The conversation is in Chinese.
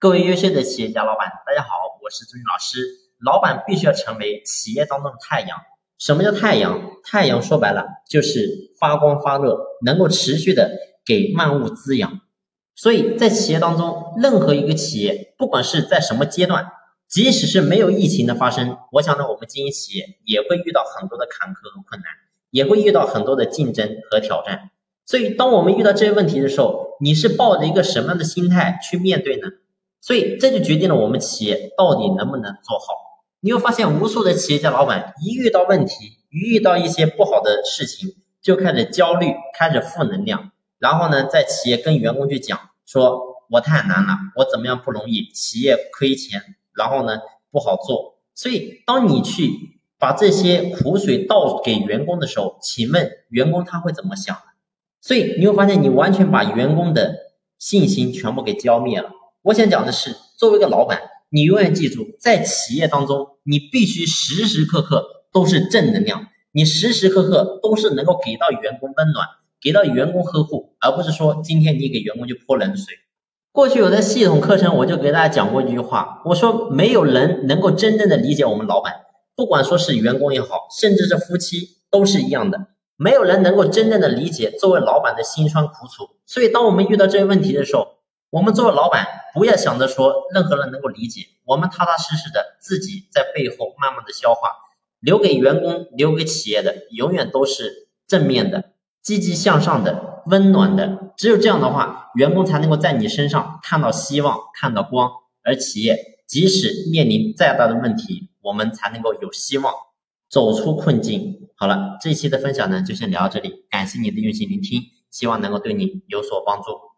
各位优秀的企业家老板，大家好，我是朱军老师。老板必须要成为企业当中的太阳。什么叫太阳？太阳说白了就是发光发热，能够持续的给万物滋养。所以在企业当中，任何一个企业，不管是在什么阶段，即使是没有疫情的发生，我想呢，我们经营企业也会遇到很多的坎坷和困难，也会遇到很多的竞争和挑战。所以，当我们遇到这些问题的时候，你是抱着一个什么样的心态去面对呢？所以这就决定了我们企业到底能不能做好。你会发现，无数的企业家老板一遇到问题，一遇到一些不好的事情，就开始焦虑，开始负能量，然后呢，在企业跟员工去讲，说我太难了，我怎么样不容易，企业亏钱，然后呢不好做。所以，当你去把这些苦水倒给员工的时候，请问员工他会怎么想？所以你会发现，你完全把员工的信心全部给浇灭了。我想讲的是，作为一个老板，你永远记住，在企业当中，你必须时时刻刻都是正能量，你时时刻刻都是能够给到员工温暖，给到员工呵护，而不是说今天你给员工就泼冷水。过去有的系统课程，我就给大家讲过一句话，我说没有人能够真正的理解我们老板，不管说是员工也好，甚至是夫妻都是一样的，没有人能够真正的理解作为老板的辛酸苦楚。所以，当我们遇到这些问题的时候，我们作为老板，不要想着说任何人能够理解，我们踏踏实实的自己在背后慢慢的消化，留给员工、留给企业的永远都是正面的、积极向上的、温暖的。只有这样的话，员工才能够在你身上看到希望、看到光，而企业即使面临再大的问题，我们才能够有希望走出困境。好了，这一期的分享呢，就先聊到这里，感谢你的用心聆听，希望能够对你有所帮助。